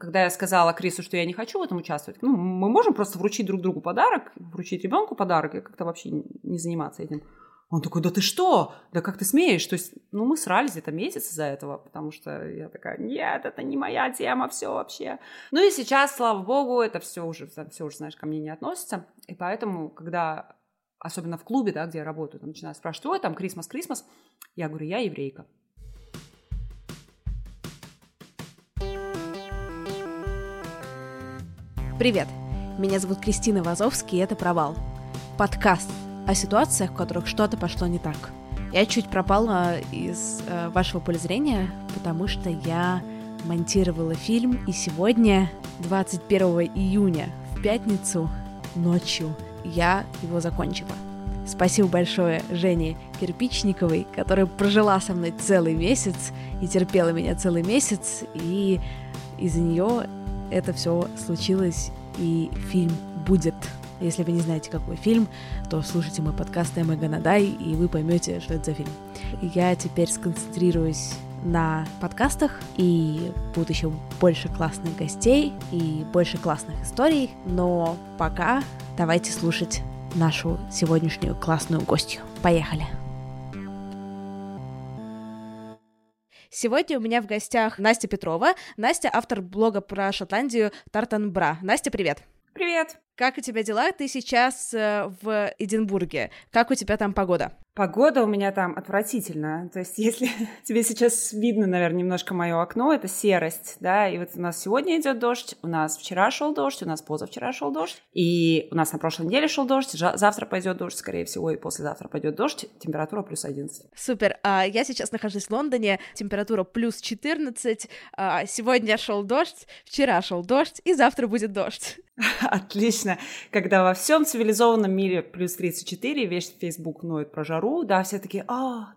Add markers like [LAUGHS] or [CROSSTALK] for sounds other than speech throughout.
когда я сказала Крису, что я не хочу в этом участвовать, ну, мы можем просто вручить друг другу подарок, вручить ребенку подарок и как-то вообще не заниматься этим. Он такой, да ты что? Да как ты смеешь? То есть, ну, мы срались где-то месяц из-за этого, потому что я такая, нет, это не моя тема, все вообще. Ну и сейчас, слава богу, это все уже, все уже, знаешь, ко мне не относится. И поэтому, когда, особенно в клубе, да, где я работаю, там начинают спрашивать, ой, там, Крисмас, Крисмас, я говорю, я еврейка. Привет, меня зовут Кристина Вазовский, и это «Провал» — подкаст о ситуациях, в которых что-то пошло не так. Я чуть пропала из э, вашего поля зрения, потому что я монтировала фильм, и сегодня, 21 июня, в пятницу, ночью, я его закончила. Спасибо большое Жене Кирпичниковой, которая прожила со мной целый месяц и терпела меня целый месяц, и из-за нее это все случилось, и фильм будет если вы не знаете, какой фильм, то слушайте мой подкаст «Эмма Ганадай», и вы поймете, что это за фильм. Я теперь сконцентрируюсь на подкастах, и будет еще больше классных гостей и больше классных историй, но пока давайте слушать нашу сегодняшнюю классную гостью. Поехали! Сегодня у меня в гостях Настя Петрова. Настя — автор блога про Шотландию Тартанбра. Настя, привет! Привет! Как у тебя дела? Ты сейчас э, в Эдинбурге. Как у тебя там погода? Погода у меня там отвратительная. То есть, [LAUGHS] если тебе сейчас видно, наверное, немножко мое окно, это серость, да, и вот у нас сегодня идет дождь, у нас вчера шел дождь, у нас позавчера шел дождь, и у нас на прошлой неделе шел дождь, завтра пойдет дождь, скорее всего, и послезавтра пойдет дождь, температура плюс 11. Супер. А, я сейчас нахожусь в Лондоне, температура плюс 14, а, сегодня шел дождь, вчера шел дождь, и завтра будет дождь. [LAUGHS] Отлично. Когда во всем цивилизованном мире плюс 34, весь Facebook ноет про жару, да, все такие, а,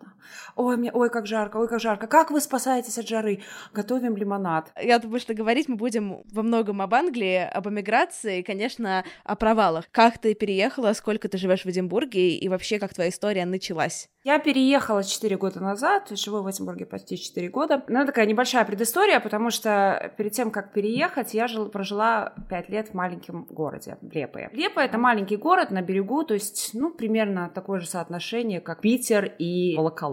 ой, мне, ой, как жарко, ой, как жарко, как вы спасаетесь от жары? Готовим лимонад. Я думаю, что говорить мы будем во многом об Англии, об эмиграции, и, конечно, о провалах. Как ты переехала, сколько ты живешь в Эдинбурге, и вообще, как твоя история началась? Я переехала 4 года назад, живу в Эдинбурге почти 4 года. Ну, такая небольшая предыстория, потому что перед тем, как переехать, я жил, прожила 5 лет в маленьком городе, Лепое. Лепо — это маленький город на берегу, то есть, ну, примерно такое же соотношение, как Питер и Волоколамск.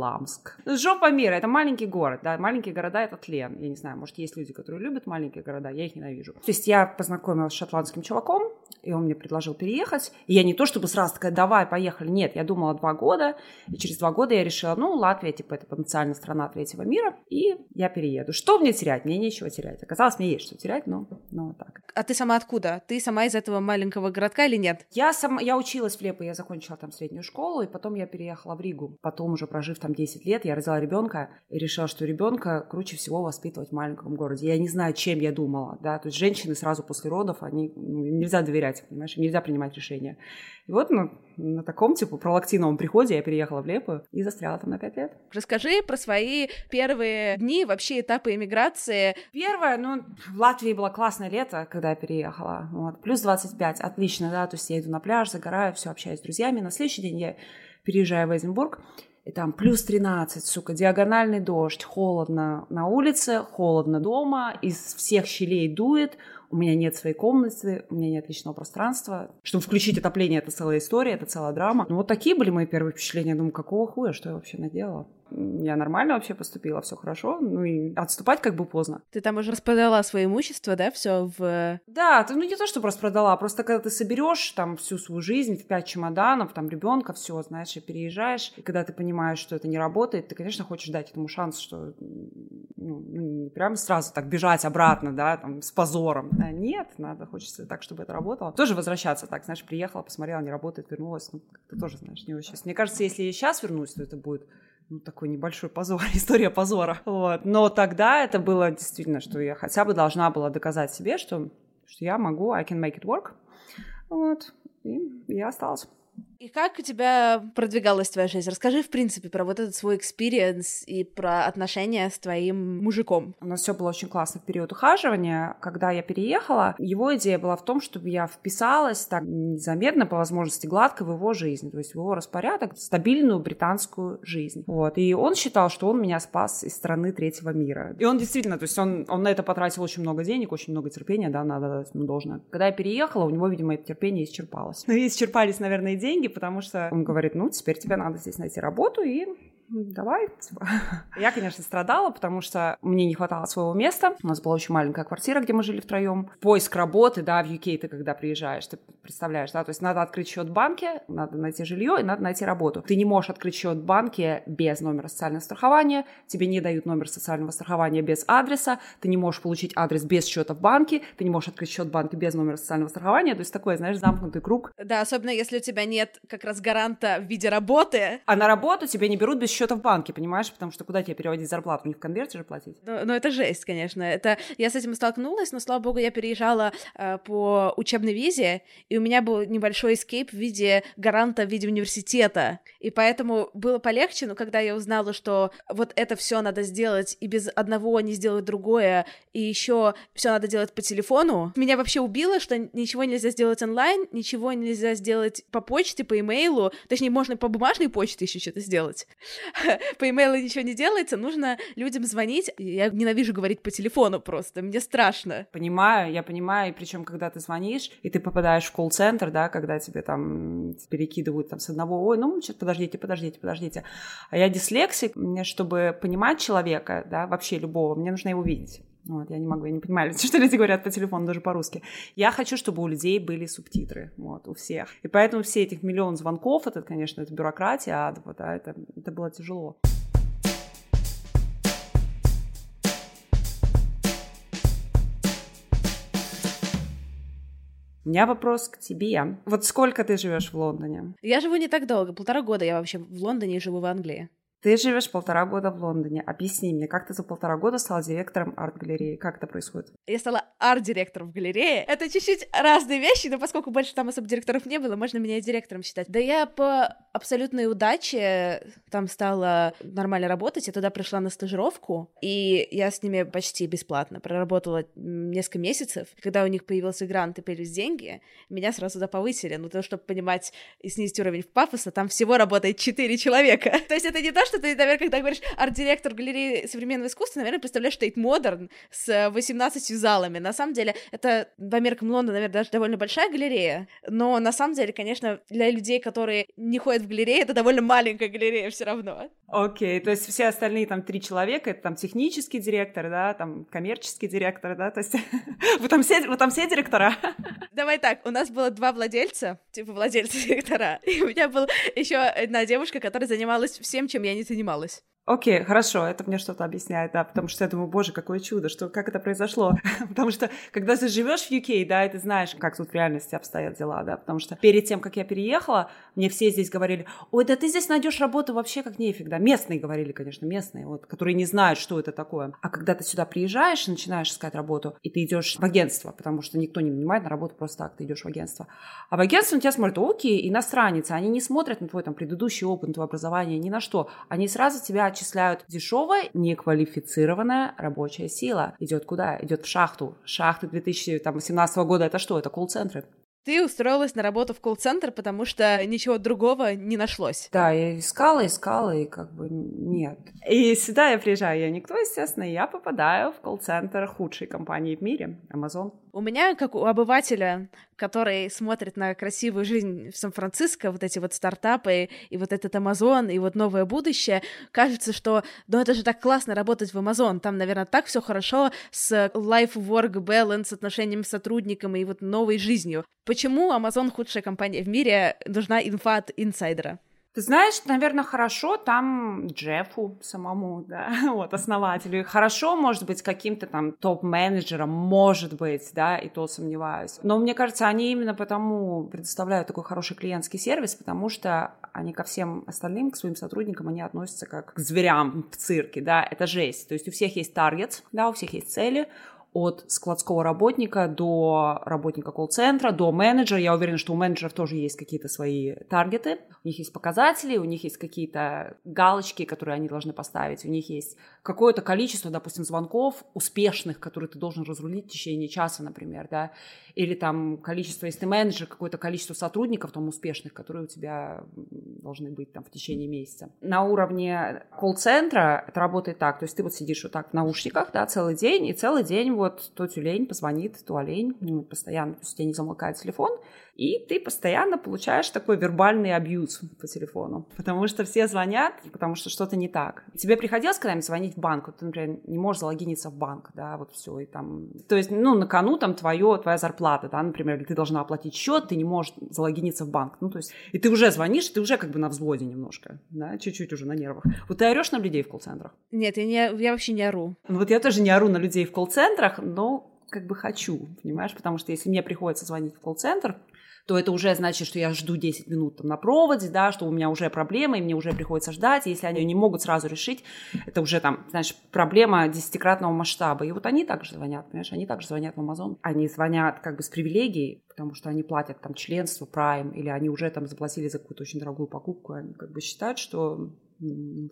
Жопа мира — это маленький город, да, маленькие города — это тлен. Я не знаю, может, есть люди, которые любят маленькие города, я их ненавижу. То есть я познакомилась с шотландским чуваком, и он мне предложил переехать. И я не то чтобы сразу такая, давай, поехали. Нет, я думала два года, и через два года я решила, ну, Латвия, типа, это потенциально страна третьего мира, и я перееду. Что мне терять? Мне нечего терять. Оказалось, мне есть что терять, но, но вот так. А ты сама откуда? Ты сама из этого маленького городка или нет? Я сама, я училась в Лепо, я закончила там среднюю школу, и потом я переехала в Ригу. Потом, уже прожив там 10 лет, я родила ребенка и решила, что ребенка круче всего воспитывать в маленьком городе. Я не знаю, чем я думала, да, то есть женщины сразу после родов, они, ну, им нельзя доверять, понимаешь, им нельзя принимать решения. И вот ну, на таком, типа, пролактиновом приходе я переехала в Лепу и застряла там на 5 лет. Расскажи про свои первые дни, вообще этапы иммиграции. Первое, ну, в Латвии было классное лето, когда я переехала. Вот. Плюс 25, отлично, да, то есть я иду на пляж, загораю, все, общаюсь с друзьями. На следующий день я переезжаю в Эдинбург, и там плюс 13, сука, диагональный дождь, холодно на улице, холодно дома, из всех щелей дует, у меня нет своей комнаты, у меня нет личного пространства. Чтобы включить отопление, это целая история, это целая драма. Ну, вот такие были мои первые впечатления. Я думаю, какого хуя, что я вообще наделала? Я нормально вообще поступила, все хорошо, ну и отступать как бы поздно. Ты там уже распродала свое имущество, да, все в... Да, ты, ну не то, что просто продала, просто когда ты соберешь там всю свою жизнь в пять чемоданов, там ребенка, все, знаешь, и переезжаешь, и когда ты понимаешь, что это не работает, ты, конечно, хочешь дать этому шанс, что ну, ну не прям сразу так бежать обратно, да, там, с позором. Да, нет, надо, хочется так, чтобы это работало. Тоже возвращаться так, знаешь, приехала, посмотрела, не работает, вернулась, ну, как-то тоже, знаешь, не очень. Мне кажется, если я сейчас вернусь, то это будет ну, такой небольшой позор, [LAUGHS] история позора. Вот. Но тогда это было действительно, что я хотя бы должна была доказать себе, что, что я могу, I can make it work. Вот. И я осталась. И как у тебя продвигалась твоя жизнь? Расскажи, в принципе, про вот этот свой experience и про отношения с твоим мужиком. У нас все было очень классно в период ухаживания. Когда я переехала, его идея была в том, чтобы я вписалась так незаметно, по возможности гладко в его жизнь, то есть в его распорядок, стабильную британскую жизнь. Вот. И он считал, что он меня спас из страны третьего мира. И он действительно, то есть он, он на это потратил очень много денег, очень много терпения, да, надо дать ему должное. Когда я переехала, у него, видимо, это терпение исчерпалось. Ну, исчерпались, наверное, и деньги, потому что он говорит, ну, теперь тебе надо здесь найти работу и давай. Типа. [LAUGHS] Я, конечно, страдала, потому что мне не хватало своего места. У нас была очень маленькая квартира, где мы жили втроем. Поиск работы, да, в UK ты когда приезжаешь, ты представляешь, да, то есть надо открыть счет в банке, надо найти жилье и надо найти работу. Ты не можешь открыть счет в банке без номера социального страхования, тебе не дают номер социального страхования без адреса, ты не можешь получить адрес без счета в банке, ты не можешь открыть счет в банке без номера социального страхования, то есть такой, знаешь, замкнутый круг. Да, особенно если у тебя нет как раз гаранта в виде работы. А на работу тебе не берут без счета в банке, понимаешь? Потому что куда тебе переводить зарплату? Не в конверте же платить? Ну, ну это жесть, конечно. Это... Я с этим столкнулась, но, слава богу, я переезжала э, по учебной визе, и у меня был небольшой эскейп в виде гаранта в виде университета. И поэтому было полегче, но когда я узнала, что вот это все надо сделать, и без одного не сделать другое, и еще все надо делать по телефону, меня вообще убило, что ничего нельзя сделать онлайн, ничего нельзя сделать по почте, по имейлу, точнее, можно по бумажной почте еще что-то сделать. [LAUGHS] по имейлу ничего не делается, нужно людям звонить. Я ненавижу говорить по телефону просто, мне страшно. Понимаю, я понимаю, и причем, когда ты звонишь, и ты попадаешь в колл-центр, да, когда тебе там перекидывают там с одного, ой, ну, сейчас подождите, подождите, подождите. А я дислексик, мне, чтобы понимать человека, да, вообще любого, мне нужно его видеть. Вот, я не могу, я не понимаю, [LAUGHS] что люди говорят по телефону, даже по-русски. Я хочу, чтобы у людей были субтитры, вот, у всех. И поэтому все этих миллион звонков, это, конечно, это бюрократия адова, да, это, это было тяжело. У меня вопрос к тебе. Вот сколько ты живешь в Лондоне? Я живу не так долго, полтора года я вообще в Лондоне и живу в Англии. Ты живешь полтора года в Лондоне. Объясни мне, как ты за полтора года стала директором арт-галереи? Как это происходит? Я стала арт-директором в галерее. Это чуть-чуть разные вещи, но поскольку больше там особо директоров не было, можно меня директором считать. Да я по абсолютной удаче там стала нормально работать. Я туда пришла на стажировку, и я с ними почти бесплатно проработала несколько месяцев. Когда у них появился грант и появились деньги, меня сразу туда повысили. Ну, то, чтобы понимать и снизить уровень в пафоса, там всего работает 4 человека. [LAUGHS] то есть это не то, что ты, наверное, когда говоришь арт-директор галереи современного искусства, наверное, представляешь Тейт Модерн с 18 залами. На самом деле, это по меркам Лондона, наверное, даже довольно большая галерея, но на самом деле, конечно, для людей, которые не ходят в галерею, это довольно маленькая галерея все равно. Окей, okay, то есть все остальные там три человека, это там технический директор, да, там коммерческий директор, да, то есть [LAUGHS] вы там все, вы там все директора? Давай так, у нас было два владельца, типа владельца директора, и у меня была еще одна девушка, которая занималась всем, чем я не не занималась. Окей, хорошо, это мне что-то объясняет, да, потому что я думаю, боже, какое чудо, что, как это произошло. [LAUGHS] потому что, когда ты живешь в UK, да, и ты знаешь, как тут в реальности обстоят дела, да, потому что перед тем, как я переехала, мне все здесь говорили, ой, да ты здесь найдешь работу вообще как нефиг, да, местные говорили, конечно, местные, вот, которые не знают, что это такое. А когда ты сюда приезжаешь и начинаешь искать работу, и ты идешь в агентство, потому что никто не нанимает на работу просто так, ты идешь в агентство. А в агентство на тебя смотрят, окей, иностранец, они не смотрят на твой там предыдущий опыт, на твое образование, ни на что, они сразу тебя отчисляют дешевая, неквалифицированная рабочая сила. Идет куда? Идет в шахту. Шахты 2018 года это что? Это колл-центры. Ты устроилась на работу в колл-центр, потому что ничего другого не нашлось. Да, я искала, искала, и как бы нет. И сюда я приезжаю, я никто, естественно, и я попадаю в колл-центр худшей компании в мире, Amazon. У меня, как у обывателя, который смотрит на красивую жизнь в Сан-Франциско, вот эти вот стартапы и вот этот Амазон и вот новое будущее, кажется, что, ну это же так классно работать в Амазон, там, наверное, так все хорошо с life-work balance, отношением с сотрудником и вот новой жизнью. Почему Амазон худшая компания в мире, нужна инфа от инсайдера? Ты знаешь, наверное, хорошо там Джеффу самому, да, [LAUGHS] вот, основателю. Хорошо, может быть, каким-то там топ-менеджером, может быть, да, и то сомневаюсь. Но мне кажется, они именно потому предоставляют такой хороший клиентский сервис, потому что они ко всем остальным, к своим сотрудникам, они относятся как к зверям в цирке, да, это жесть. То есть у всех есть таргет, да, у всех есть цели, от складского работника до работника колл-центра, до менеджера. Я уверена, что у менеджеров тоже есть какие-то свои таргеты, у них есть показатели, у них есть какие-то галочки, которые они должны поставить, у них есть какое-то количество, допустим, звонков успешных, которые ты должен разрулить в течение часа, например, да, или там количество, если ты менеджер, какое-то количество сотрудников там успешных, которые у тебя должны быть там в течение месяца. На уровне колл-центра это работает так, то есть ты вот сидишь вот так в наушниках, да, целый день, и целый день вот то тюлень позвонит, то олень, постоянно, то есть у тебя не замолкает телефон, и ты постоянно получаешь такой вербальный абьюз по телефону, потому что все звонят, потому что что-то не так. Тебе приходилось когда-нибудь звонить в банк, вот ты, например, не можешь залогиниться в банк, да, вот все, и там, то есть, ну, на кону там твое, твоя зарплата, да, например, или ты должна оплатить счет, ты не можешь залогиниться в банк, ну, то есть, и ты уже звонишь, ты уже как бы на взводе немножко, да, чуть-чуть уже на нервах. Вот ты орешь на людей в колл-центрах? Нет, я, не, я вообще не ору. Ну, вот я тоже не ору на людей в колл-центрах, но как бы хочу, понимаешь, потому что если мне приходится звонить в колл-центр, то это уже значит, что я жду 10 минут там на проводе, да, что у меня уже проблема, и мне уже приходится ждать, если они не могут сразу решить, это уже там, знаешь, проблема десятикратного масштаба. И вот они также звонят, понимаешь, они также звонят в Amazon. Они звонят как бы с привилегией, потому что они платят там членство Prime, или они уже там заплатили за какую-то очень дорогую покупку, они как бы считают, что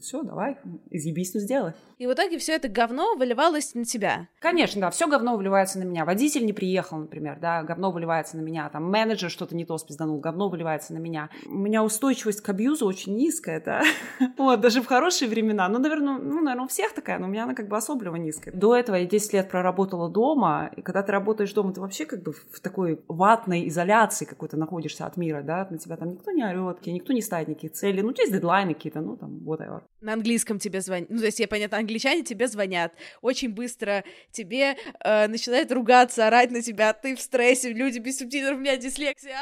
все, давай, изъебись, ну сделай. И в итоге все это говно выливалось на тебя. Конечно, да, все говно выливается на меня. Водитель не приехал, например, да, говно выливается на меня. Там менеджер что-то не то спизданул, говно выливается на меня. У меня устойчивость к абьюзу очень низкая, да. [LAUGHS] Вот, даже в хорошие времена. Ну, наверное, ну, наверное, у всех такая, но у меня она как бы особливо низкая. До этого я 10 лет проработала дома, и когда ты работаешь дома, ты вообще как бы в такой ватной изоляции какой-то находишься от мира, да, на тебя там никто не орет, никто не ставит никаких целей, ну, есть дедлайны какие-то, ну, там, whatever. На английском тебе звонят. Ну, то есть, я понятно, англичане тебе звонят. Очень быстро тебе э, начинают ругаться, орать на тебя. Ты в стрессе, люди без субтитров, у меня дислексия.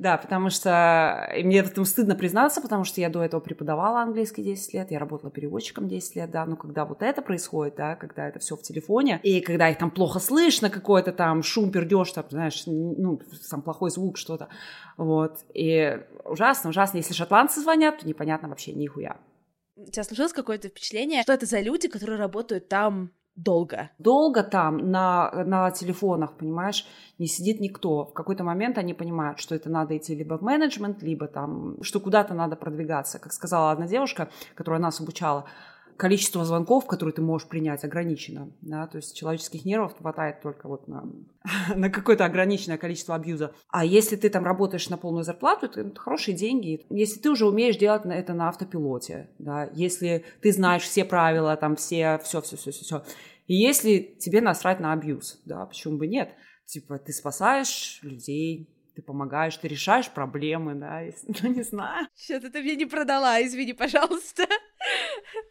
Да, потому что мне в этом стыдно признаться, потому что я до этого преподавала английский 10 лет, я работала переводчиком 10 лет, да, но когда вот это происходит, да, когда это все в телефоне, и когда их там плохо слышно, какой-то там шум, пердеж, там, знаешь, ну, сам плохой звук, что-то, вот, и ужасно, ужасно, если шотландцы звонят, то непонятно вообще нихуя. У тебя сложилось какое-то впечатление, что это за люди, которые работают там долго. Долго там на, на телефонах, понимаешь, не сидит никто. В какой-то момент они понимают, что это надо идти либо в менеджмент, либо там, что куда-то надо продвигаться. Как сказала одна девушка, которая нас обучала, количество звонков, которые ты можешь принять, ограничено. Да? То есть человеческих нервов хватает только вот на, [LAUGHS] на какое-то ограниченное количество абьюза. А если ты там работаешь на полную зарплату, это, это хорошие деньги. Если ты уже умеешь делать это на автопилоте, да? если ты знаешь все правила, там все, все, все, все, все, все. И если тебе насрать на абьюз, да, почему бы нет? Типа ты спасаешь людей, ты помогаешь, ты решаешь проблемы, да, если, [LAUGHS] ну не знаю. Что-то ты мне не продала, извини, пожалуйста.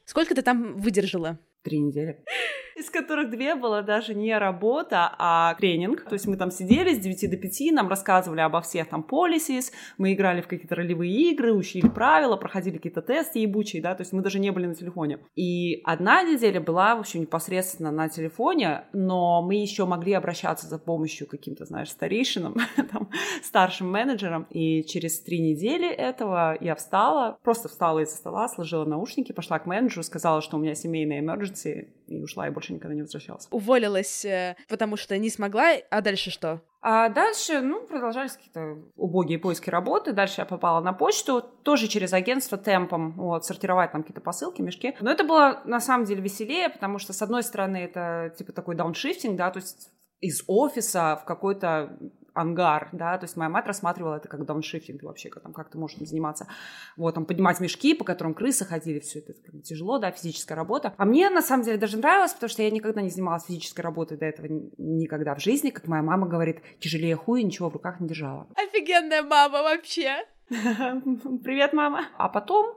Сколько ты там выдержала? Три недели. Из которых две было даже не работа, а тренинг. То есть мы там сидели с 9 до 5, нам рассказывали обо всех там policies, мы играли в какие-то ролевые игры, учили правила, проходили какие-то тесты ебучие, да, то есть мы даже не были на телефоне. И одна неделя была, в общем, непосредственно на телефоне, но мы еще могли обращаться за помощью каким-то, знаешь, старейшинам, [LAUGHS] там, старшим менеджерам. И через три недели этого я встала, просто встала из-за стола, сложила наушники, пошла к менеджеру, сказала, что у меня семейная emergency, emergency и ушла, и больше никогда не возвращалась. Уволилась, э, потому что не смогла, а дальше что? А дальше, ну, продолжались какие-то убогие поиски работы. Дальше я попала на почту, тоже через агентство темпом, вот, сортировать там какие-то посылки, мешки. Но это было на самом деле веселее, потому что, с одной стороны, это типа такой дауншифтинг, да, то есть из офиса в какой-то ангар, да, то есть моя мать рассматривала это как дауншифтинг вообще, как, там, как ты можешь этим заниматься, вот, там, поднимать мешки, по которым крысы ходили, все это как бы, тяжело, да, физическая работа. А мне, на самом деле, даже нравилось, потому что я никогда не занималась физической работой до этого никогда в жизни, как моя мама говорит, тяжелее хуя, ничего в руках не держала. Офигенная мама вообще! [LAUGHS] Привет, мама! А потом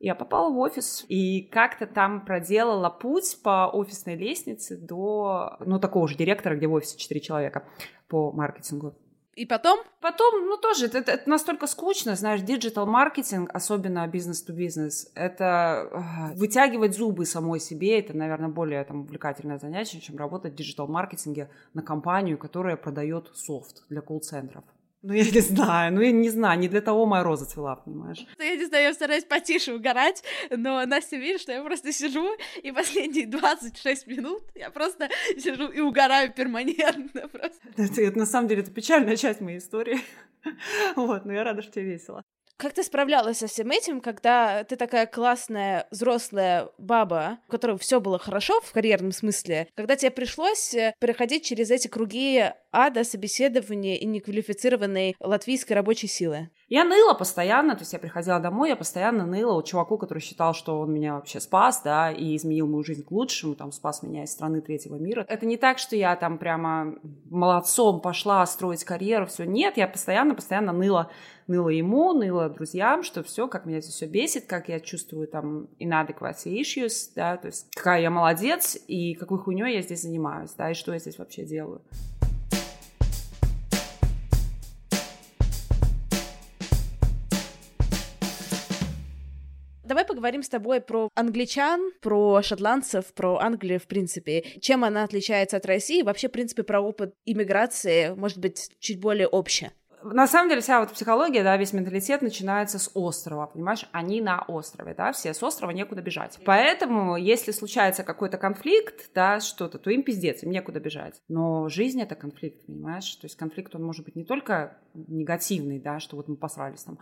я попала в офис и как-то там проделала путь по офисной лестнице до, ну, такого же директора, где в офисе четыре человека по маркетингу. И потом? Потом, ну тоже, это, это настолько скучно, знаешь, digital-маркетинг, особенно business-to-business, это э, вытягивать зубы самой себе, это, наверное, более там, увлекательное занятие, чем работать в digital-маркетинге на компанию, которая продает софт для колл-центров. Ну, я не знаю, ну, я не знаю, не для того моя роза цвела, понимаешь? Ну, я не знаю, я стараюсь потише угорать, но Настя видит, что я просто сижу, и последние 26 минут я просто сижу и угораю перманентно просто. Это, это на самом деле, это печальная часть моей истории. [LAUGHS] Вот, но я рада, что тебе весело. Как ты справлялась со всем этим, когда ты такая классная взрослая баба, у которой все было хорошо в карьерном смысле, когда тебе пришлось э, проходить через эти круги ада, собеседования и неквалифицированной латвийской рабочей силы? Я ныла постоянно, то есть я приходила домой, я постоянно ныла у чуваку, который считал, что он меня вообще спас, да, и изменил мою жизнь к лучшему, там, спас меня из страны третьего мира. Это не так, что я там прямо молодцом пошла строить карьеру, все. Нет, я постоянно-постоянно ныла ныла ему, ныла друзьям, что все, как меня здесь все бесит, как я чувствую там inadequacy issues, да, то есть какая я молодец и какой хуйней я здесь занимаюсь, да, и что я здесь вообще делаю. Поговорим с тобой про англичан, про шотландцев, про Англию в принципе. Чем она отличается от России? Вообще, в принципе, про опыт иммиграции, может быть, чуть более общее на самом деле вся вот психология, да, весь менталитет начинается с острова, понимаешь? Они на острове, да, все с острова некуда бежать. Поэтому, если случается какой-то конфликт, да, что-то, то им пиздец, им некуда бежать. Но жизнь — это конфликт, понимаешь? То есть конфликт, он может быть не только негативный, да, что вот мы посрались там,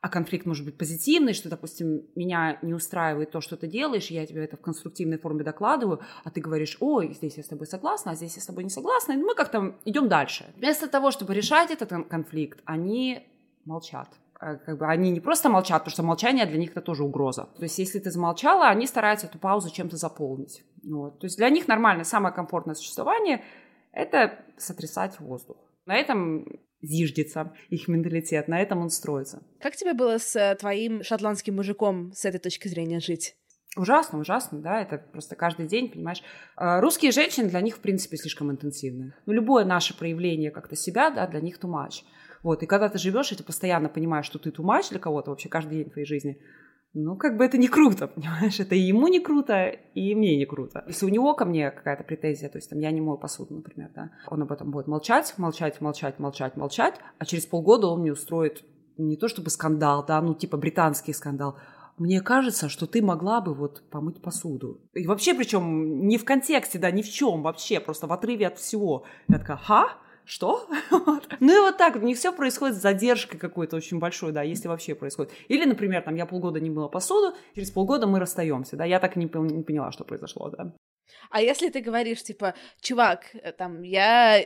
а конфликт может быть позитивный, что, допустим, меня не устраивает то, что ты делаешь, я тебе это в конструктивной форме докладываю, а ты говоришь, ой, здесь я с тобой согласна, а здесь я с тобой не согласна, и мы как-то идем дальше. Вместо того, чтобы решать этот конфликт, они молчат а, как бы они не просто молчат, потому что молчание для них это тоже угроза. То есть, если ты замолчала, они стараются эту паузу чем-то заполнить. Вот. То есть, для них нормально, самое комфортное существование – это сотрясать воздух. На этом зиждется их менталитет, на этом он строится. Как тебе было с э, твоим шотландским мужиком с этой точки зрения жить? Ужасно, ужасно, да, это просто каждый день, понимаешь. А, русские женщины для них, в принципе, слишком интенсивны. Ну, любое наше проявление как-то себя, да, для них much. Вот, и когда ты живешь, и ты постоянно понимаешь, что ты much для кого-то вообще каждый день в твоей жизни, ну, как бы это не круто, [LAUGHS] понимаешь? Это и ему не круто, и мне не круто. Если у него ко мне какая-то претензия, то есть там я не мою посуду, например, да, он об этом будет молчать, молчать, молчать, молчать, молчать, а через полгода он мне устроит не то чтобы скандал, да, ну типа британский скандал, мне кажется, что ты могла бы вот помыть посуду. И вообще, причем не в контексте, да, ни в чем вообще, просто в отрыве от всего. Я такая, ха? Что? [LAUGHS] ну и вот так, у них все происходит с задержкой какой-то очень большой, да, если вообще происходит. Или, например, там, я полгода не мыла посуду, через полгода мы расстаемся, да, я так и не, не поняла, что произошло, да. А если ты говоришь, типа, чувак, э, там, я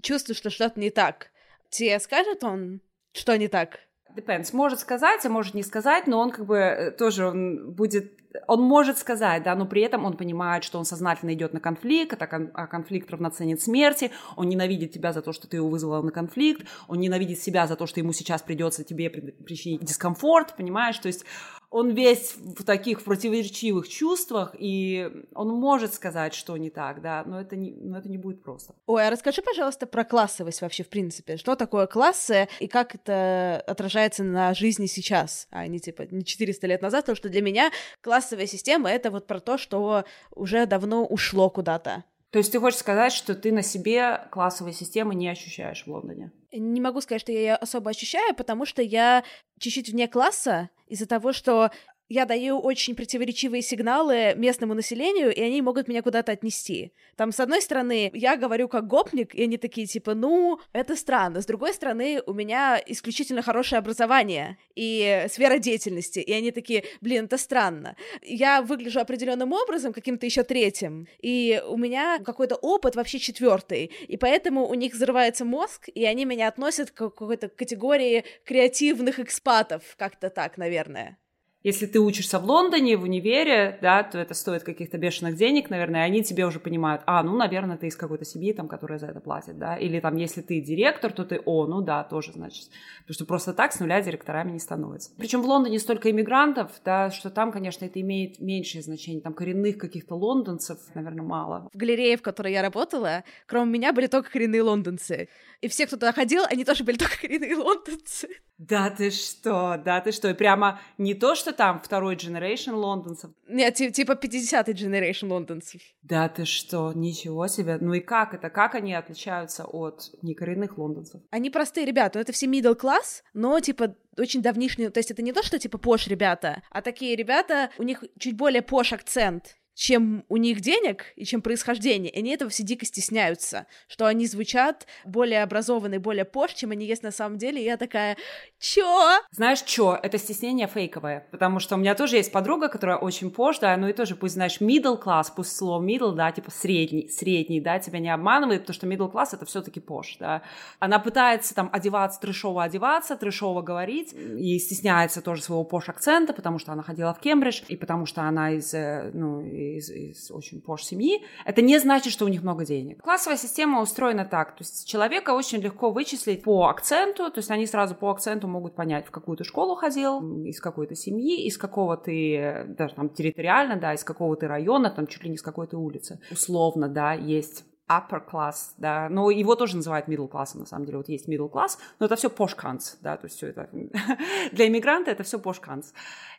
чувствую, что что-то не так, тебе скажет он, что не так? Depends. Может сказать, а может не сказать, но он как бы э, тоже он будет он может сказать, да, но при этом он понимает, что он сознательно идет на конфликт, а конфликт равноценен смерти, он ненавидит тебя за то, что ты его вызвала на конфликт, он ненавидит себя за то, что ему сейчас придется тебе причинить дискомфорт, понимаешь, то есть он весь в таких противоречивых чувствах, и он может сказать, что не так, да, но это не, но это не будет просто. Ой, а расскажи, пожалуйста, про классовость вообще, в принципе. Что такое классы, и как это отражается на жизни сейчас, а не, типа, не 400 лет назад, потому что для меня классовая система — это вот про то, что уже давно ушло куда-то. То есть ты хочешь сказать, что ты на себе классовой системы не ощущаешь в Лондоне? Не могу сказать, что я ее особо ощущаю, потому что я чуть-чуть вне класса из-за того, что я даю очень противоречивые сигналы местному населению, и они могут меня куда-то отнести. Там, с одной стороны, я говорю как гопник, и они такие, типа, ну, это странно. С другой стороны, у меня исключительно хорошее образование и сфера деятельности, и они такие, блин, это странно. Я выгляжу определенным образом, каким-то еще третьим, и у меня какой-то опыт вообще четвертый, и поэтому у них взрывается мозг, и они меня относят к какой-то категории креативных экспатов, как-то так, наверное. Если ты учишься в Лондоне, в универе, да, то это стоит каких-то бешеных денег, наверное, и они тебе уже понимают, а, ну, наверное, ты из какой-то семьи, там, которая за это платит, да, или там, если ты директор, то ты, о, ну да, тоже, значит, потому что просто так с нуля директорами не становится. Причем в Лондоне столько иммигрантов, да, что там, конечно, это имеет меньшее значение, там коренных каких-то лондонцев, наверное, мало. В галерее, в которой я работала, кроме меня были только коренные лондонцы, и все, кто туда ходил, они тоже были только коренные [LAUGHS] лондонцы. Да ты что, да ты что, и прямо не то, что там второй generation лондонцев. Нет, типа 50-й generation лондонцев. Да ты что, ничего себе. Ну и как это, как они отличаются от некоренных лондонцев? Они простые ребята, это все middle class, но типа очень давнишние, то есть это не то, что типа пош ребята, а такие ребята, у них чуть более пош акцент, чем у них денег и чем происхождение. И они этого все дико стесняются, что они звучат более образованные, более пош, чем они есть на самом деле. И я такая, чё? Знаешь, чё? Это стеснение фейковое, потому что у меня тоже есть подруга, которая очень пош, да, ну и тоже пусть, знаешь, middle class, пусть слово middle, да, типа средний, средний, да, тебя не обманывает, потому что middle class это все таки пош, да. Она пытается там одеваться, трешово одеваться, трешово говорить, и стесняется тоже своего пош-акцента, потому что она ходила в Кембридж, и потому что она из, э, ну, из, из очень пош семьи, это не значит, что у них много денег. Классовая система устроена так, то есть человека очень легко вычислить по акценту, то есть они сразу по акценту могут понять, в какую ты школу ходил, из какой то семьи, из какого ты, даже там территориально, да, из какого ты района, там чуть ли не с какой то улицы. Условно, да, есть upper class, да, но его тоже называют middle классом, на самом деле, вот есть middle class, но это все posh да, то есть все это [LAUGHS] для иммигранта это все posh.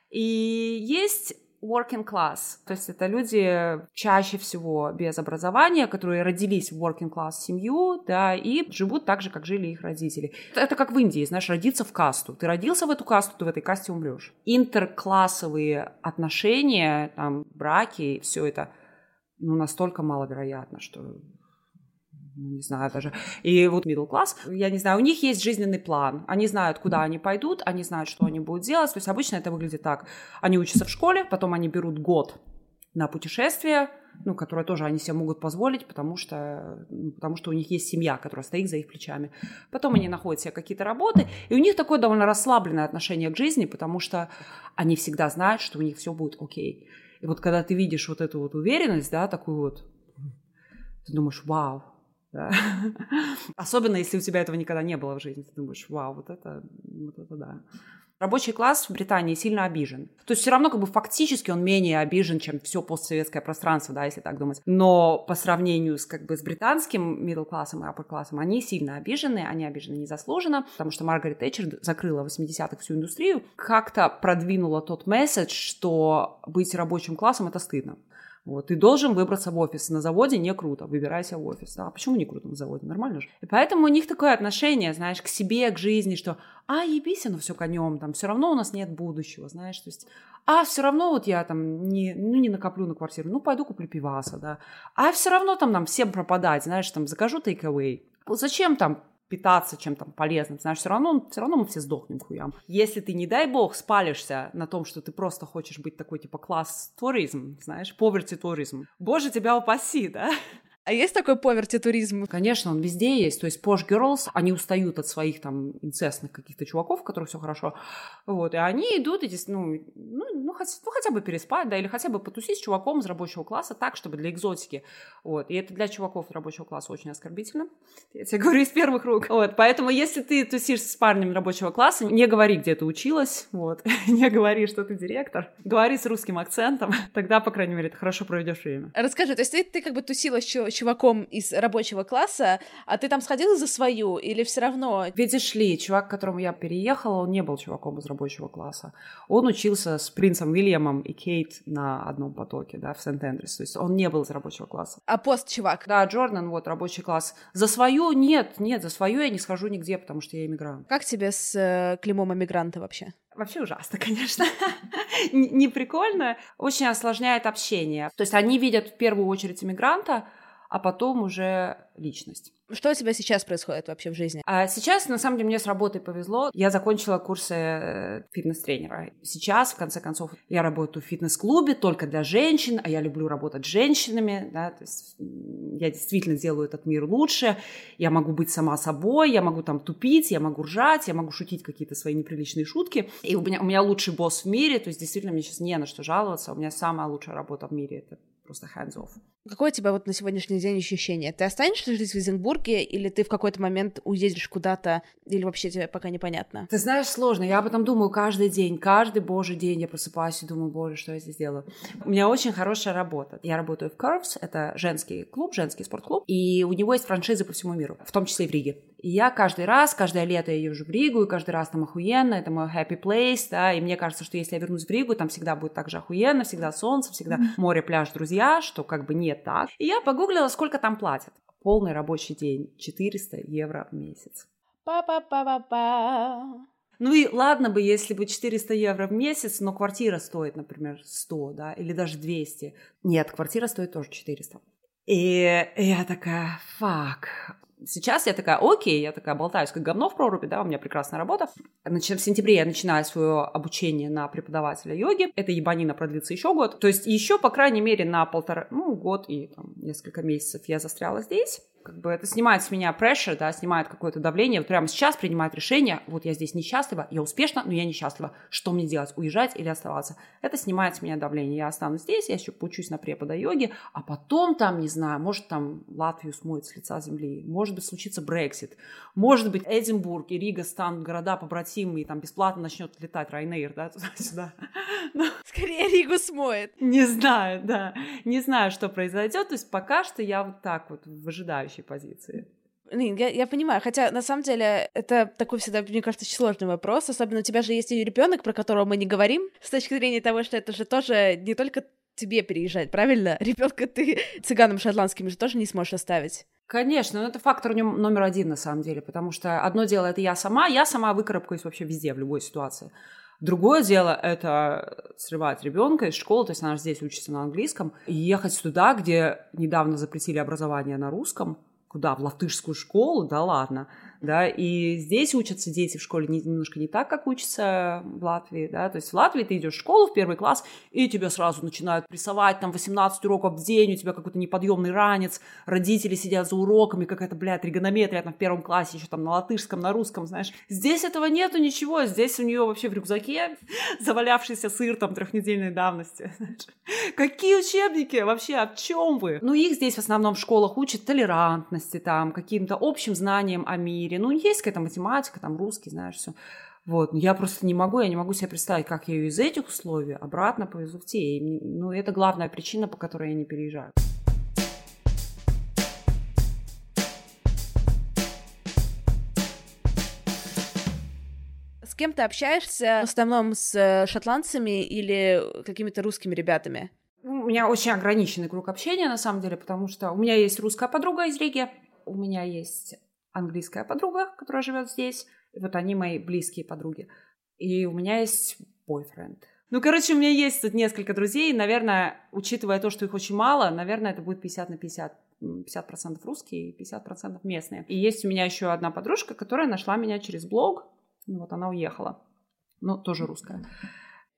И есть working class, то есть это люди чаще всего без образования, которые родились в working class семью, да, и живут так же, как жили их родители. Это как в Индии, знаешь, родиться в касту. Ты родился в эту касту, ты в этой касте умрешь. Интерклассовые отношения, там, браки, все это, ну, настолько маловероятно, что ну, не знаю даже. И вот middle class, я не знаю, у них есть жизненный план. Они знают, куда они пойдут, они знают, что они будут делать. То есть обычно это выглядит так. Они учатся в школе, потом они берут год на путешествие, ну, которое тоже они себе могут позволить, потому что, ну, потому что у них есть семья, которая стоит за их плечами. Потом они находят себе какие-то работы, и у них такое довольно расслабленное отношение к жизни, потому что они всегда знают, что у них все будет окей. И вот когда ты видишь вот эту вот уверенность, да, такую вот, ты думаешь, вау, да. [LAUGHS] Особенно, если у тебя этого никогда не было в жизни. Ты думаешь, вау, вот это, вот это да. Рабочий класс в Британии сильно обижен. То есть все равно как бы фактически он менее обижен, чем все постсоветское пространство, да, если так думать. Но по сравнению с как бы с британским middle классом и upper классом, они сильно обижены, они обижены незаслуженно, потому что Маргарет Тэтчер закрыла в 80-х всю индустрию, как-то продвинула тот месседж, что быть рабочим классом это стыдно. Вот, ты должен выбраться в офис. На заводе не круто, выбирайся в офис. А почему не круто на заводе? Нормально же. И поэтому у них такое отношение, знаешь, к себе, к жизни, что а, ебись оно все конем, там, все равно у нас нет будущего, знаешь, то есть, а, все равно вот я там не, ну, не накоплю на квартиру, ну, пойду куплю пиваса, да, а все равно там нам всем пропадать, знаешь, там, закажу take away. Зачем там питаться чем-то полезным, знаешь, все равно, все равно мы все сдохнем хуям. Если ты, не дай бог, спалишься на том, что ты просто хочешь быть такой, типа, класс туризм, знаешь, poverty туризм, боже, тебя упаси, да? А есть такой поверти туризм? Конечно, он везде есть. То есть Posh Girls, они устают от своих там инцестных каких-то чуваков, у которых все хорошо. Вот, и они идут, эти, ну, ну, ну, хотя, ну, хотя бы переспать, да, или хотя бы потусить с чуваком из рабочего класса так, чтобы для экзотики. Вот, и это для чуваков рабочего класса очень оскорбительно. Я тебе говорю из первых рук. Вот, поэтому если ты тусишь с парнем рабочего класса, не говори, где ты училась, вот, [LAUGHS] не говори, что ты директор, говори с русским акцентом, [LAUGHS] тогда, по крайней мере, ты хорошо проведешь время. Расскажи, то есть ты, ты как бы тусила с чуваком из рабочего класса, а ты там сходила за свою или все равно? Видишь ли, чувак, к которому я переехала, он не был чуваком из рабочего класса. Он учился с принцем Вильямом и Кейт на одном потоке, да, в Сент-Эндрюс. То есть он не был из рабочего класса. А пост-чувак? Да, Джордан, вот, рабочий класс. За свою нет, нет, за свою я не схожу нигде, потому что я иммигрант. Как тебе с э, клеймом иммигранта вообще? Вообще ужасно, [LAUGHS] конечно. не прикольно. Очень осложняет общение. То есть они видят в первую очередь иммигранта, а потом уже личность. Что у тебя сейчас происходит вообще в жизни? А сейчас, на самом деле, мне с работой повезло. Я закончила курсы э, фитнес-тренера. Сейчас, в конце концов, я работаю в фитнес-клубе только для женщин, а я люблю работать с женщинами. Да? То есть я действительно делаю этот мир лучше. Я могу быть сама собой, я могу там тупить, я могу ржать, я могу шутить какие-то свои неприличные шутки. И у меня, у меня лучший босс в мире, то есть действительно мне сейчас не на что жаловаться. У меня самая лучшая работа в мире. Это просто hands-off. Какое у тебя вот на сегодняшний день ощущение? Ты останешься жить в Эдинбурге, или ты в какой-то момент уедешь куда-то, или вообще тебе пока непонятно? Ты знаешь, сложно. Я об этом думаю каждый день. Каждый божий день я просыпаюсь и думаю, боже, что я здесь делаю. У меня очень хорошая работа. Я работаю в Curves, это женский клуб, женский спортклуб, и у него есть франшизы по всему миру, в том числе и в Риге. И я каждый раз, каждое лето я езжу в Ригу, и каждый раз там охуенно, это мой happy place, да, и мне кажется, что если я вернусь в Ригу, там всегда будет так же охуенно, всегда солнце, всегда море, пляж, друзья, что как бы не так. И я погуглила, сколько там платят. Полный рабочий день, 400 евро в месяц. Па-па-па-па-па. Ну и ладно бы, если бы 400 евро в месяц, но квартира стоит, например, 100, да, или даже 200. Нет, квартира стоит тоже 400. И я такая, фак, Сейчас я такая, окей, я такая болтаюсь как говно в проруби, да, у меня прекрасная работа. Значит, в сентябре я начинаю свое обучение на преподавателя йоги. Это ебанина продлится еще год. То есть еще, по крайней мере, на полтора, ну, год и там, несколько месяцев я застряла здесь как бы это снимает с меня pressure, да, снимает какое-то давление, вот прямо сейчас принимает решение, вот я здесь несчастлива, я успешна, но я несчастлива, что мне делать, уезжать или оставаться? Это снимает с меня давление, я останусь здесь, я еще поучусь на препода йоги, а потом там, не знаю, может там Латвию смоет с лица земли, может быть случится Брексит, может быть Эдинбург и Рига станут города побратимые, и там бесплатно начнет летать Райнейр, да, [LAUGHS] туда-сюда. Скорее Ригу смоет. Не знаю, да, не знаю, что произойдет, то есть пока что я вот так вот выжидаю выжидающей позиции. Я, я понимаю, хотя на самом деле это такой всегда, мне кажется, очень сложный вопрос. Особенно у тебя же есть и ребенок, про которого мы не говорим, с точки зрения того, что это же тоже не только тебе переезжать, правильно? [LAUGHS] Ребенка ты цыганам шотландским же тоже не сможешь оставить. Конечно, но это фактор номер один на самом деле, потому что одно дело это я сама, я сама выкарабкаюсь вообще везде, в любой ситуации. Другое дело – это срывать ребенка из школы, то есть она здесь учится на английском, и ехать туда, где недавно запретили образование на русском, куда, в латышскую школу, да ладно, да, и здесь учатся дети в школе немножко не так, как учатся в Латвии, да, то есть в Латвии ты идешь в школу в первый класс, и тебя сразу начинают прессовать, там, 18 уроков в день, у тебя какой-то неподъемный ранец, родители сидят за уроками, какая-то, блядь, тригонометрия там в первом классе, еще там на латышском, на русском, знаешь. Здесь этого нету ничего, здесь у нее вообще в рюкзаке [LAUGHS] завалявшийся сыр там трехнедельной давности, [LAUGHS] знаешь. Какие учебники? Вообще, о чем вы? Ну, их здесь в основном в школах учат толерантности, там, каким-то общим знаниям о мире, мире. Ну, есть какая-то математика, там русский, знаешь, все. Вот, но я просто не могу, я не могу себе представить, как я ее из этих условий обратно повезу в те. И, ну, это главная причина, по которой я не переезжаю. С кем ты общаешься? В основном с э, шотландцами или какими-то русскими ребятами? У меня очень ограниченный круг общения, на самом деле, потому что у меня есть русская подруга из Риги, у меня есть английская подруга, которая живет здесь. И вот они мои близкие подруги. И у меня есть бойфренд. Ну, короче, у меня есть тут несколько друзей. Наверное, учитывая то, что их очень мало, наверное, это будет 50 на 50. 50% русские и 50% местные. И есть у меня еще одна подружка, которая нашла меня через блог. Ну, вот она уехала. Ну, тоже русская.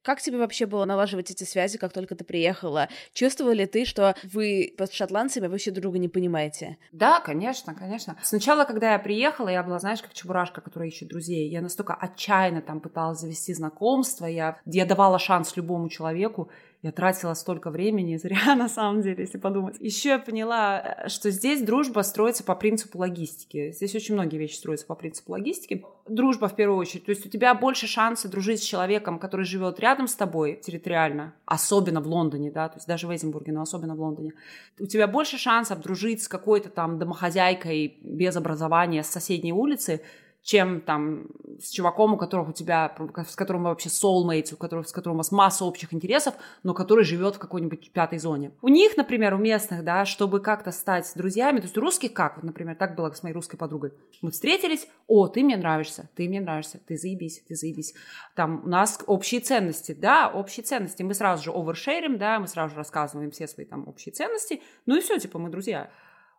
Как тебе вообще было налаживать эти связи, как только ты приехала? Чувствовала ли ты, что вы под шотландцами вообще друг друга не понимаете? Да, конечно, конечно. Сначала, когда я приехала, я была, знаешь, как чебурашка, которая ищет друзей. Я настолько отчаянно там пыталась завести знакомство, я, я давала шанс любому человеку, я тратила столько времени, [LAUGHS] зря на самом деле, если подумать. Еще я поняла, что здесь дружба строится по принципу логистики. Здесь очень многие вещи строятся по принципу логистики. Дружба в первую очередь. То есть у тебя больше шанса дружить с человеком, который живет рядом с тобой территориально, особенно в Лондоне, да, то есть даже в Эдинбурге, но особенно в Лондоне. У тебя больше шансов дружить с какой-то там домохозяйкой без образования с соседней улицы, чем там с чуваком, у которого у тебя, с которым вообще soulmates, у которого, с которым у вас масса общих интересов, но который живет в какой-нибудь пятой зоне. У них, например, у местных, да, чтобы как-то стать друзьями, то есть у русских как, вот, например, так было с моей русской подругой. Мы встретились, о, ты мне нравишься, ты мне нравишься, ты заебись, ты заебись. Там у нас общие ценности, да, общие ценности. Мы сразу же овершерим, да, мы сразу же рассказываем все свои там общие ценности, ну и все, типа, мы друзья.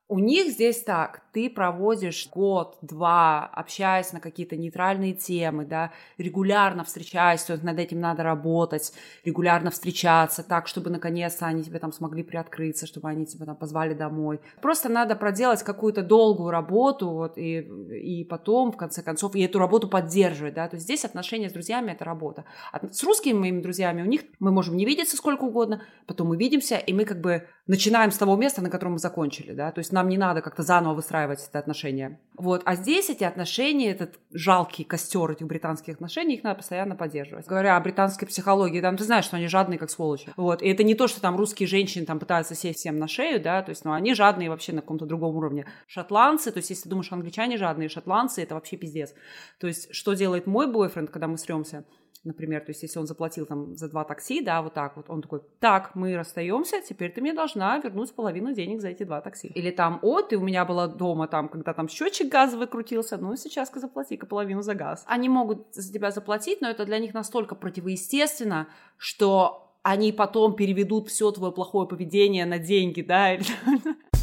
У них здесь так, ты проводишь год-два, общаясь на какие-то нейтральные темы, да, регулярно встречаясь, то над этим надо работать, регулярно встречаться так, чтобы наконец-то они тебе там смогли приоткрыться, чтобы они тебя там позвали домой. Просто надо проделать какую-то долгую работу, вот, и, и потом, в конце концов, и эту работу поддерживать, да, то есть здесь отношения с друзьями — это работа. С русскими моими друзьями у них мы можем не видеться сколько угодно, потом мы видимся, и мы как бы начинаем с того места, на котором мы закончили, да, то есть нам не надо как-то заново выстраивать это отношения. Вот. А здесь эти отношения, этот жалкий костер этих британских отношений, их надо постоянно поддерживать. Говоря о британской психологии, там ты знаешь, что они жадные, как сволочи. Вот. И это не то, что там русские женщины там пытаются сесть всем на шею, да, то есть, ну, они жадные вообще на каком-то другом уровне. Шотландцы, то есть, если ты думаешь, англичане жадные, шотландцы, это вообще пиздец. То есть, что делает мой бойфренд, когда мы сремся? Например, то есть если он заплатил там за два такси, да, вот так вот, он такой, так, мы расстаемся, теперь ты мне должна вернуть половину денег за эти два такси. Или там, о, ты у меня была дома там, когда там счетчик газовый крутился, ну сейчас-ка заплати-ка половину за газ. Они могут за тебя заплатить, но это для них настолько противоестественно, что они потом переведут все твое плохое поведение на деньги, да, [LAUGHS]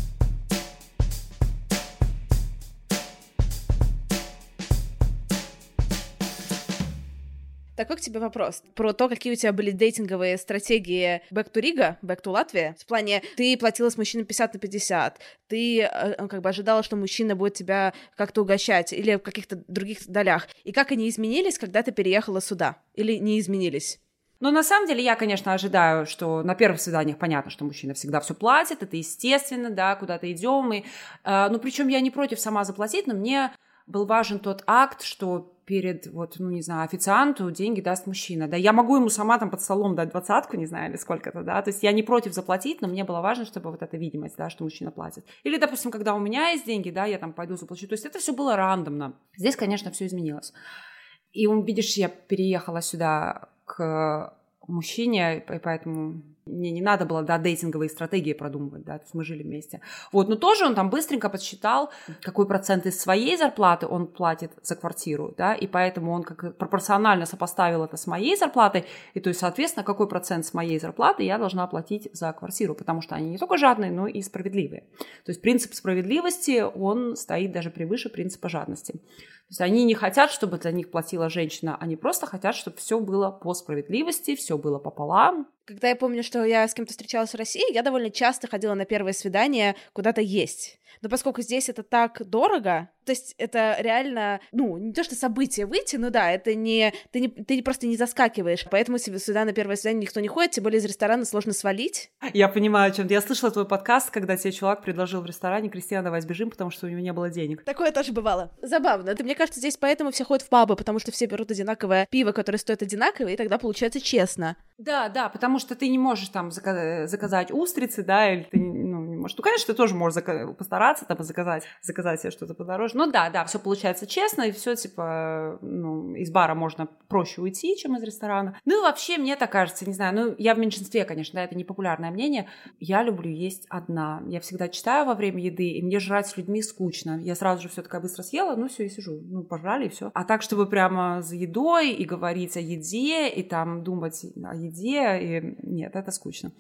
Такой к тебе вопрос про то, какие у тебя были дейтинговые стратегии back to Riga, back to Латвия. В плане, ты платила с мужчиной 50 на 50, ты э, как бы ожидала, что мужчина будет тебя как-то угощать или в каких-то других долях. И как они изменились, когда ты переехала сюда? Или не изменились? Но на самом деле я, конечно, ожидаю, что на первых свиданиях понятно, что мужчина всегда все платит, это естественно, да, куда-то идем. И, э, ну, причем я не против сама заплатить, но мне был важен тот акт, что перед, вот, ну, не знаю, официанту деньги даст мужчина, да, я могу ему сама там под столом дать двадцатку, не знаю, или сколько-то, да, то есть я не против заплатить, но мне было важно, чтобы вот эта видимость, да, что мужчина платит. Или, допустим, когда у меня есть деньги, да, я там пойду заплачу, то есть это все было рандомно. Здесь, конечно, все изменилось. И, видишь, я переехала сюда к мужчине, и поэтому мне не надо было, да, дейтинговые стратегии продумывать, да, то есть мы жили вместе. Вот, но тоже он там быстренько подсчитал, какой процент из своей зарплаты он платит за квартиру, да, и поэтому он как пропорционально сопоставил это с моей зарплатой, и то есть, соответственно, какой процент с моей зарплаты я должна платить за квартиру, потому что они не только жадные, но и справедливые. То есть принцип справедливости, он стоит даже превыше принципа жадности. Есть они не хотят, чтобы за них платила женщина, они просто хотят, чтобы все было по справедливости, все было пополам. Когда я помню, что я с кем-то встречалась в России, я довольно часто ходила на первое свидание куда-то есть. Но поскольку здесь это так дорого, то есть это реально, ну, не то что событие выйти, ну да, это не, ты, не, ты просто не заскакиваешь, поэтому сюда на первое свидание никто не ходит, тем более из ресторана сложно свалить. Я понимаю, о чем Я слышала твой подкаст, когда тебе чувак предложил в ресторане, Кристина, давай сбежим, потому что у него не было денег. Такое тоже бывало. Забавно. Это, мне кажется, здесь поэтому все ходят в пабы, потому что все берут одинаковое пиво, которое стоит одинаково, и тогда получается честно. Да, да, потому что ты не можешь там заказать устрицы, да, или ты, ну, не можешь. Ну, конечно, ты тоже можешь постараться там заказать, заказать себе что-то подороже. Ну да, да, все получается честно, и все типа, ну, из бара можно проще уйти, чем из ресторана. Ну и вообще, мне так кажется, не знаю, ну, я в меньшинстве, конечно, да, это не популярное мнение. Я люблю есть одна. Я всегда читаю во время еды, и мне жрать с людьми скучно. Я сразу же все такая быстро съела, ну все, и сижу. Ну, пожрали, и все. А так, чтобы прямо за едой и говорить о еде, и там думать о еде, и нет, это скучно.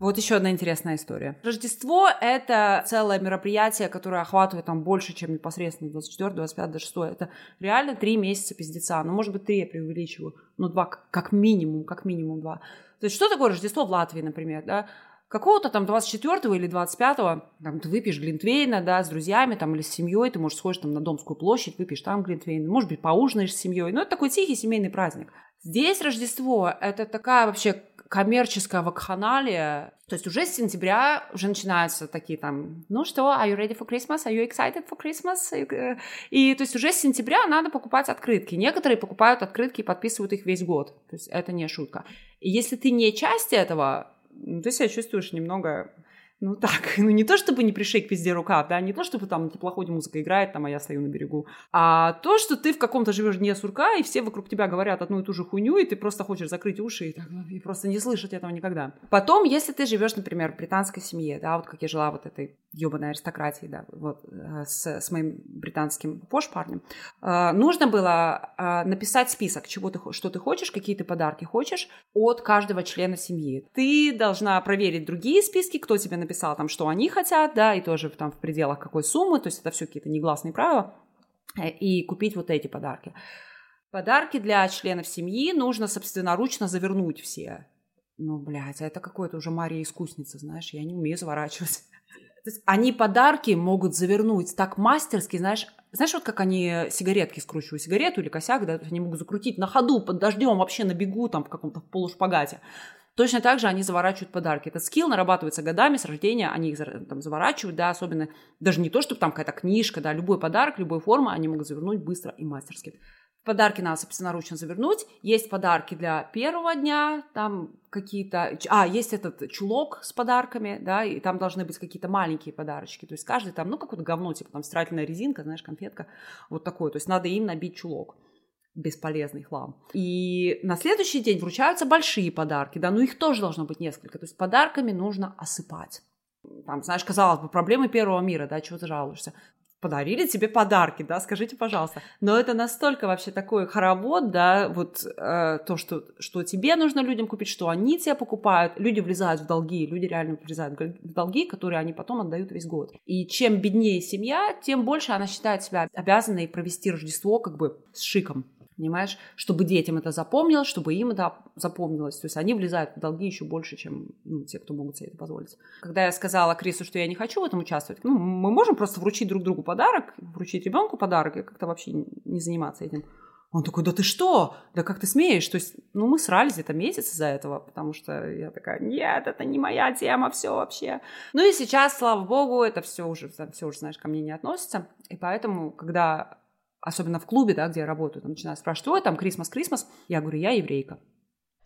Вот еще одна интересная история. Рождество — это целое мероприятие, которое охватывает там больше, чем непосредственно 24, 25, 26. Это реально три месяца пиздеца. Ну, может быть, три я преувеличиваю. Ну, два как минимум, как минимум два. То есть что такое Рождество в Латвии, например, да? какого-то там 24 или 25 там, ты выпьешь глинтвейна, да, с друзьями там или с семьей, ты можешь сходишь там на Домскую площадь, выпьешь там глинтвейн, может быть, поужинаешь с семьей, но это такой тихий семейный праздник. Здесь Рождество — это такая вообще коммерческая вакханалия. То есть уже с сентября уже начинаются такие там, ну что, are you ready for Christmas? Are you excited for Christmas? И, и то есть уже с сентября надо покупать открытки. Некоторые покупают открытки и подписывают их весь год. То есть это не шутка. И если ты не часть этого, ты себя чувствуешь немного ну так, [LAUGHS] ну не то чтобы не пришей везде рукав, да, не то чтобы там на теплоходе музыка играет, там, а я стою на берегу, а то, что ты в каком-то живешь дне сурка, и все вокруг тебя говорят одну и ту же хуйню, и ты просто хочешь закрыть уши и, так, и просто не слышать этого никогда. Потом, если ты живешь, например, в британской семье, да, вот как я жила вот этой ебаной аристократии, да, вот э, с, с моим британским пош-парнем, э, нужно было э, написать список, чего ты, что ты хочешь, какие ты подарки хочешь от каждого члена семьи. Ты должна проверить другие списки, кто тебе написал там, что они хотят, да, и тоже там в пределах какой суммы, то есть это все какие-то негласные правила, и купить вот эти подарки. Подарки для членов семьи нужно собственноручно завернуть все. Ну, блядь, а это какое-то уже Мария искусница, знаешь, я не умею заворачивать. То есть они подарки могут завернуть так мастерски, знаешь, знаешь, вот как они сигаретки скручивают, сигарету или косяк, да, они могут закрутить на ходу, под дождем, вообще на бегу, там, в каком-то полушпагате. Точно так же они заворачивают подарки. Этот скилл нарабатывается годами с рождения, они их там заворачивают, да, особенно, даже не то, чтобы там какая-то книжка, да, любой подарок, любой форма они могут завернуть быстро и мастерски. Подарки надо собственноручно завернуть. Есть подарки для первого дня, там какие-то... А, есть этот чулок с подарками, да, и там должны быть какие-то маленькие подарочки. То есть каждый там, ну, какое-то говно, типа там стирательная резинка, знаешь, конфетка, вот такое. То есть надо им набить чулок бесполезный хлам. И на следующий день вручаются большие подарки, да, ну их тоже должно быть несколько. То есть подарками нужно осыпать. Там, знаешь, казалось бы, проблемы первого мира, да, чего ты жалуешься подарили тебе подарки, да, скажите, пожалуйста. Но это настолько вообще такой хоровод, да, вот э, то, что, что тебе нужно людям купить, что они тебе покупают. Люди влезают в долги, люди реально влезают в долги, которые они потом отдают весь год. И чем беднее семья, тем больше она считает себя обязанной провести Рождество как бы с шиком понимаешь, чтобы детям это запомнилось, чтобы им это запомнилось. То есть они влезают в долги еще больше, чем ну, те, кто могут себе это позволить. Когда я сказала Крису, что я не хочу в этом участвовать, ну, мы можем просто вручить друг другу подарок, вручить ребенку подарок и как-то вообще не заниматься этим. Он такой, да ты что? Да как ты смеешь? То есть, ну, мы срались где-то месяц из-за этого, потому что я такая, нет, это не моя тема, все вообще. Ну и сейчас, слава богу, это все уже, все уже, знаешь, ко мне не относится. И поэтому, когда особенно в клубе, да, где я работаю, там начинают спрашивать, ой, там Крисмас, Крисмас, я говорю, я еврейка.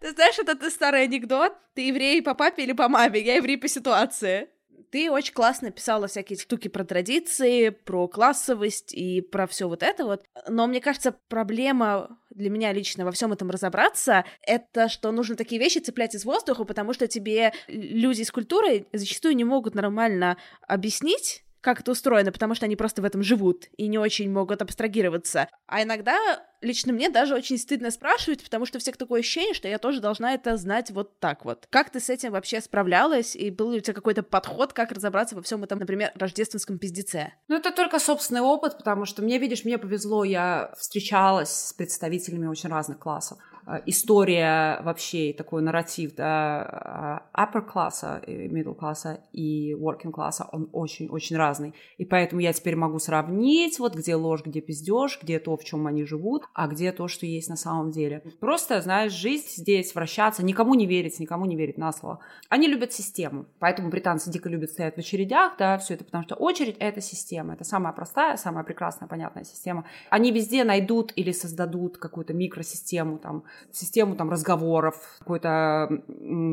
Ты знаешь, это ты старый анекдот, ты еврей по папе или по маме, я еврей по ситуации. Ты очень классно писала всякие штуки про традиции, про классовость и про все вот это вот. Но мне кажется, проблема для меня лично во всем этом разобраться, это что нужно такие вещи цеплять из воздуха, потому что тебе люди из культуры зачастую не могут нормально объяснить, как это устроено, потому что они просто в этом живут и не очень могут абстрагироваться. А иногда лично мне даже очень стыдно спрашивать, потому что у всех такое ощущение, что я тоже должна это знать вот так вот. Как ты с этим вообще справлялась, и был ли у тебя какой-то подход, как разобраться во всем этом, например, рождественском пиздеце? Ну, это только собственный опыт, потому что мне, видишь, мне повезло, я встречалась с представителями очень разных классов. Э, история вообще, такой нарратив, да, э, upper класса, middle класса и working класса, он очень-очень разный. И поэтому я теперь могу сравнить, вот где ложь, где пиздеж, где то, в чем они живут, а где то, что есть на самом деле. Просто, знаешь, жизнь здесь, вращаться, никому не верить, никому не верить на слово. Они любят систему, поэтому британцы дико любят стоять в очередях, да, все это, потому что очередь — это система, это самая простая, самая прекрасная, понятная система. Они везде найдут или создадут какую-то микросистему, там, систему там разговоров, какой-то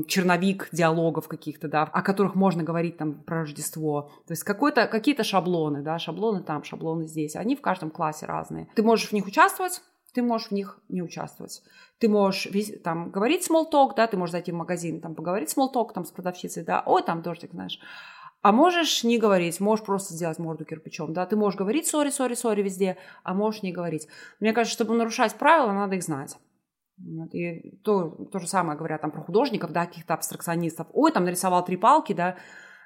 черновик диалогов каких-то, да, о которых можно говорить там про Рождество. То есть какой-то, какие-то шаблоны, да, шаблоны там, шаблоны здесь. Они в каждом классе разные. Ты можешь в них участвовать, ты можешь в них не участвовать. Ты можешь там говорить talk, да, ты можешь зайти в магазин, там поговорить talk там с продавщицей, да, ой, там дождик, знаешь. А можешь не говорить, можешь просто сделать морду кирпичом, да, ты можешь говорить сори, сори, сори везде, а можешь не говорить. Мне кажется, чтобы нарушать правила, надо их знать. И то, то же самое говорят там про художников, да, каких-то абстракционистов. Ой, там нарисовал три палки, да,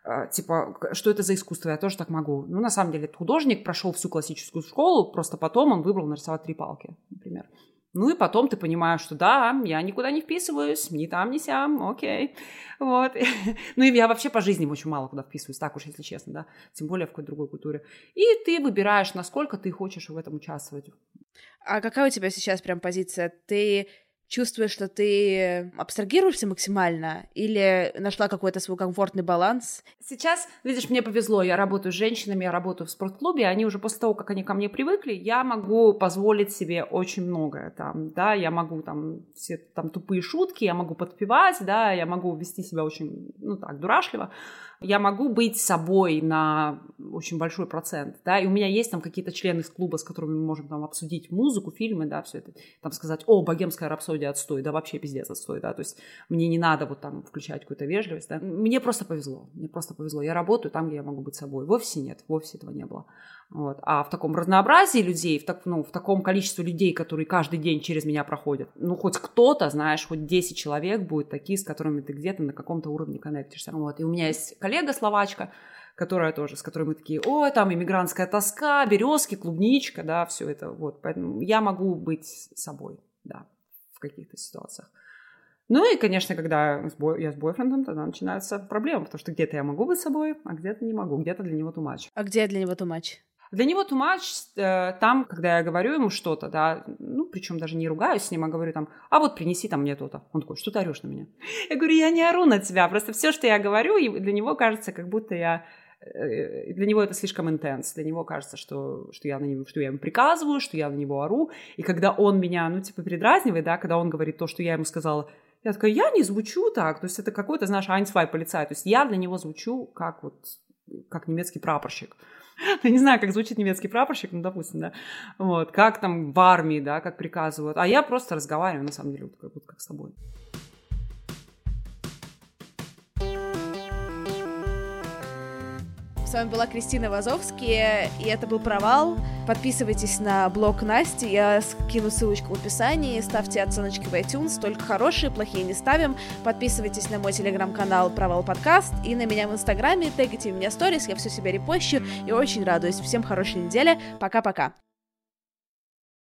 а, типа, что это за искусство, я тоже так могу. Ну, на самом деле, художник прошел всю классическую школу, просто потом он выбрал нарисовать три палки, например. Ну и потом ты понимаешь, что да, я никуда не вписываюсь, ни там, ни сям, окей. Вот. [LAUGHS] ну и я вообще по жизни очень мало куда вписываюсь, так уж, если честно, да. Тем более в какой-то другой культуре. И ты выбираешь, насколько ты хочешь в этом участвовать. А какая у тебя сейчас прям позиция? Ты чувствуешь, что ты абстрагируешься максимально или нашла какой-то свой комфортный баланс? Сейчас, видишь, мне повезло, я работаю с женщинами, я работаю в спортклубе, они уже после того, как они ко мне привыкли, я могу позволить себе очень многое там, да, я могу там все там тупые шутки, я могу подпевать, да, я могу вести себя очень, ну так, дурашливо, я могу быть собой на очень большой процент, да, и у меня есть там какие-то члены из клуба, с которыми мы можем там обсудить музыку, фильмы, да, все это, там сказать, о, богемская рапсодия отстой, да, вообще пиздец отстой, да, то есть мне не надо вот там включать какую-то вежливость, да, мне просто повезло, мне просто повезло, я работаю там, где я могу быть собой, вовсе нет, вовсе этого не было. Вот. А в таком разнообразии людей, в, так, ну, в таком количестве людей, которые каждый день через меня проходят, ну, хоть кто-то, знаешь, хоть 10 человек будет такие, с которыми ты где-то на каком-то уровне коннектишься. Вот. И у меня есть коллега словачка, которая тоже, с которой мы такие, ой, там иммигрантская тоска, березки, клубничка, да, все это, вот. Поэтому я могу быть собой, да, в каких-то ситуациях. Ну и, конечно, когда я с бойфрендом, тогда начинаются проблемы, потому что где-то я могу быть собой, а где-то не могу, где-то для него much. А где для него much? Для него too much э, там, когда я говорю ему что-то, да, ну, причем даже не ругаюсь с ним, а говорю там, а вот принеси там мне то-то. Он такой, что ты орешь на меня? [LAUGHS] Я говорю, я не ору на тебя, просто все, что я говорю, для него кажется, как будто я э, для него это слишком интенс. Для него кажется, что, что, я на него, что я ему приказываю, что я на него ору. И когда он меня, ну, типа, передразнивает, да, когда он говорит то, что я ему сказала, я такая, я не звучу так. То есть это какой-то, знаешь, айнсвай полицай. То есть я для него звучу как вот как немецкий прапорщик. Я [LAUGHS] не знаю, как звучит немецкий прапорщик, ну, допустим, да. Вот, как там в армии, да, как приказывают. А я просто разговариваю, на самом деле, вот как, вот как с тобой. Вами была Кристина Вазовский, и это был «Провал». Подписывайтесь на блог Насти, я скину ссылочку в описании, ставьте оценочки в iTunes, только хорошие, плохие не ставим. Подписывайтесь на мой телеграм-канал «Провал подкаст» и на меня в инстаграме, тегайте меня сторис, я все себе репощу и очень радуюсь. Всем хорошей недели, пока-пока.